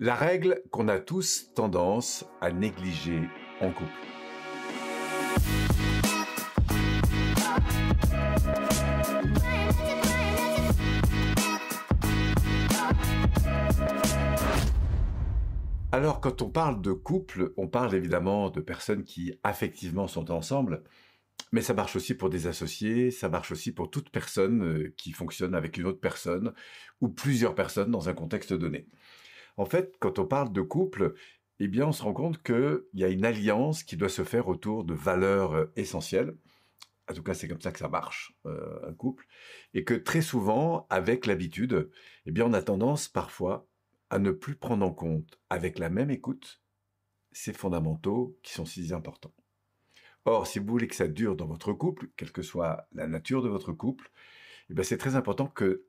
La règle qu'on a tous tendance à négliger en couple. Alors, quand on parle de couple, on parle évidemment de personnes qui affectivement sont ensemble, mais ça marche aussi pour des associés, ça marche aussi pour toute personne euh, qui fonctionne avec une autre personne ou plusieurs personnes dans un contexte donné. En fait, quand on parle de couple, eh bien, on se rend compte qu'il y a une alliance qui doit se faire autour de valeurs euh, essentielles. En tout cas, c'est comme ça que ça marche, euh, un couple. Et que très souvent, avec l'habitude, eh bien, on a tendance parfois à ne plus prendre en compte avec la même écoute ces fondamentaux qui sont si importants. Or, si vous voulez que ça dure dans votre couple, quelle que soit la nature de votre couple, eh c'est très important que,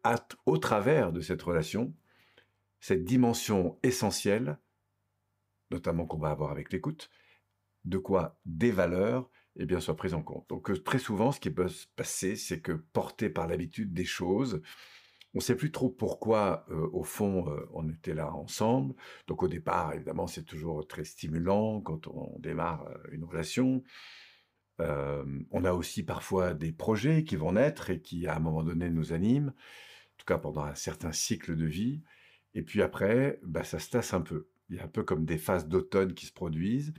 au travers de cette relation, cette dimension essentielle, notamment qu'on va avoir avec l'écoute, de quoi des valeurs, eh bien, soient prises en compte. Donc, euh, très souvent, ce qui peut se passer, c'est que porté par l'habitude des choses, on ne sait plus trop pourquoi, euh, au fond, euh, on était là ensemble. Donc au départ, évidemment, c'est toujours très stimulant quand on démarre une relation. on a aussi parfois des projets qui vont naître et qui, à un moment donné, nous animent, en tout cas pendant un certain cycle de vie. Et puis après, bah, ça se tasse un peu. Il y a un peu comme des phases d'automne qui se produisent,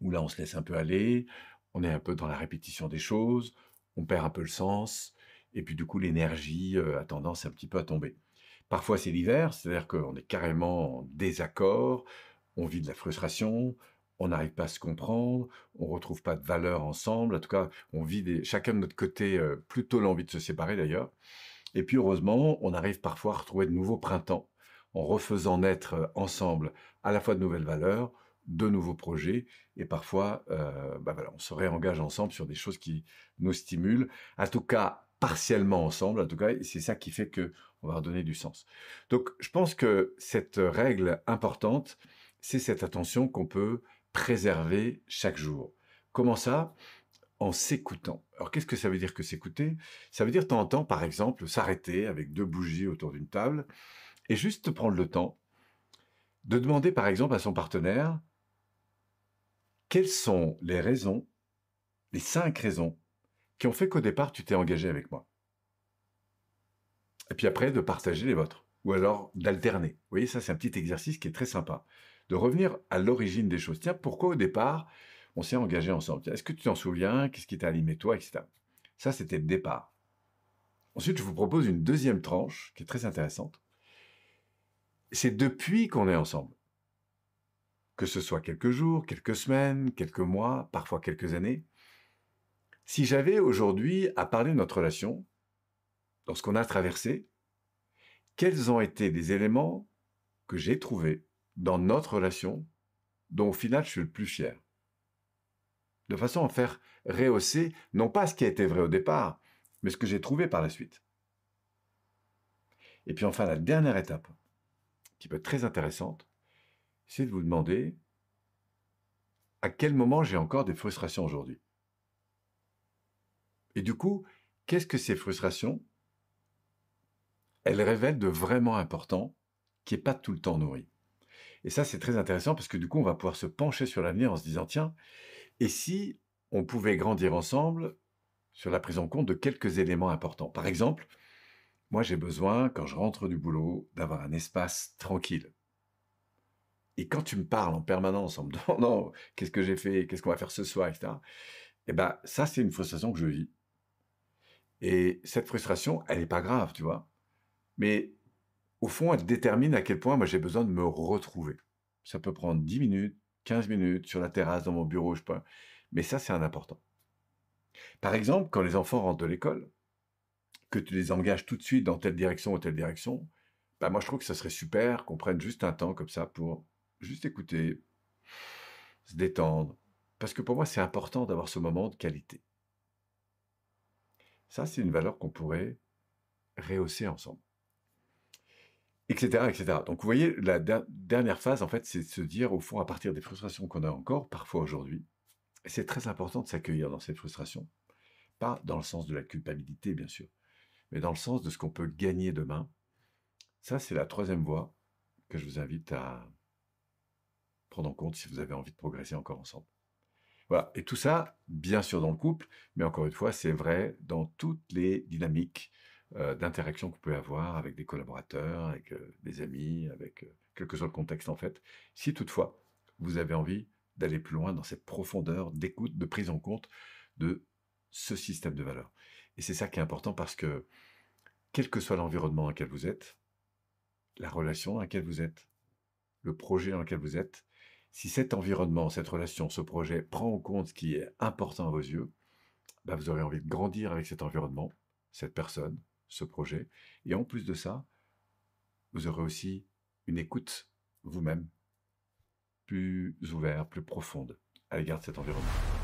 où là, on se laisse un peu aller, on est un peu dans la répétition des choses, on perd un peu le sens, et puis du coup l'énergie euh, a tendance un petit peu à tomber. Parfois c'est l'hiver, c'est-à-dire qu'on est carrément en désaccord, on vit de la frustration, on n'arrive pas à se comprendre, on retrouve pas de valeur ensemble, en tout cas on vit des, chacun de notre côté euh, plutôt l'envie de se séparer d'ailleurs. Et puis heureusement, on arrive parfois à retrouver de nouveaux printemps en refaisant naître euh, ensemble à la fois de nouvelles valeurs, de nouveaux projets et parfois bah voilà, on se réengage ensemble sur des choses qui nous stimulent. En tout cas, partiellement ensemble, en tout cas, c'est ça qui fait que on va redonner du sens. Donc, je pense que cette règle importante, c'est cette attention qu'on peut préserver chaque jour. Comment ça? En s'écoutant. Alors, qu'est-ce que ça veut dire que s'écouter? Ça veut dire, de temps en temps, par exemple, s'arrêter avec deux bougies autour d'une table et juste prendre le temps de demander, par exemple, à son partenaire quelles sont les raisons, les cinq raisons qui ont fait qu'au départ, tu t'es engagé avec moi. Et puis après, de partager les vôtres. Ou alors d'alterner. Vous voyez, ça, c'est un petit exercice qui est très sympa. De revenir à l'origine des choses. Tiens, pourquoi au départ, on s'est engagé ensemble? Est-ce que tu t'en souviens? Qu'est-ce qui t'a animé toi, etc. Ça, c'était le départ. Ensuite, je vous propose une deuxième tranche qui est très intéressante. C'est depuis qu'on est ensemble. Que ce soit quelques jours, quelques semaines, quelques mois, parfois quelques années. Si j'avais aujourd'hui à parler de notre relation, dans ce qu'on a traversé, quels ont été les éléments que j'ai trouvés dans notre relation dont au final je suis le plus fier? De façon à faire rehausser non pas ce qui a été vrai au départ, mais ce que j'ai trouvé par la suite. Et puis enfin, la dernière étape, qui peut être très intéressante, c'est de vous demander à quel moment j'ai encore des frustrations aujourd'hui. Et du coup, qu'est-ce que ces frustrations Elles révèlent de vraiment important qui n'est pas tout le temps nourri? Et ça, c'est très intéressant parce que du coup, on va pouvoir se pencher sur l'avenir en se disant, tiens, et si on pouvait grandir ensemble sur la prise en compte de quelques éléments importants? Par exemple, moi, j'ai besoin, quand je rentre du boulot, d'avoir un espace tranquille. Et quand tu me parles en permanence en me demandant qu'est-ce que j'ai fait, qu'est-ce qu'on va faire ce soir, etc., eh ben, ça, c'est une frustration que je vis. Et cette frustration, elle n'est pas grave, tu vois. Mais au fond, elle détermine à quel point moi j'ai besoin de me retrouver. Ça peut prendre 10 minutes, 15 minutes sur la terrasse, dans mon bureau, je sais pas. Mais ça, c'est un important. Par exemple, quand les enfants rentrent de l'école, que tu les engages tout de suite dans telle direction ou telle direction, bah moi je trouve que ça serait super qu'on prenne juste un temps comme ça pour juste écouter, se détendre. Parce que pour moi, c'est important d'avoir ce moment de qualité. Ça, c'est une valeur qu'on pourrait rehausser ensemble. Etc., etc. Donc, vous voyez, la dernière phase, en fait, c'est de se dire, au fond, à partir des frustrations qu'on a encore, parfois aujourd'hui, c'est très important de s'accueillir dans cette frustration. Pas dans le sens de la culpabilité, bien sûr, mais dans le sens de ce qu'on peut gagner demain. Ça, c'est la troisième voie que je vous invite à prendre en compte si vous avez envie de progresser encore ensemble. Voilà, et tout ça, bien sûr dans le couple, mais encore une fois, c'est vrai dans toutes les dynamiques euh, d'interaction que vous pouvez avoir avec des collaborateurs, avec euh, des amis, avec euh, quel que soit le contexte en fait. Si toutefois, vous avez envie d'aller plus loin dans cette profondeur d'écoute, de prise en compte de ce système de valeurs. Et c'est ça qui est important parce que, quel que soit l'environnement dans lequel vous êtes, la relation dans laquelle vous êtes, le projet dans lequel vous êtes, si cet environnement, cette relation, ce projet prend en compte ce qui est important à vos yeux, bah, vous aurez envie de grandir avec cet environnement, cette personne, ce projet. Et en plus de ça, vous aurez aussi une écoute vous-même plus ouverte, plus profonde à l'égard de cet environnement.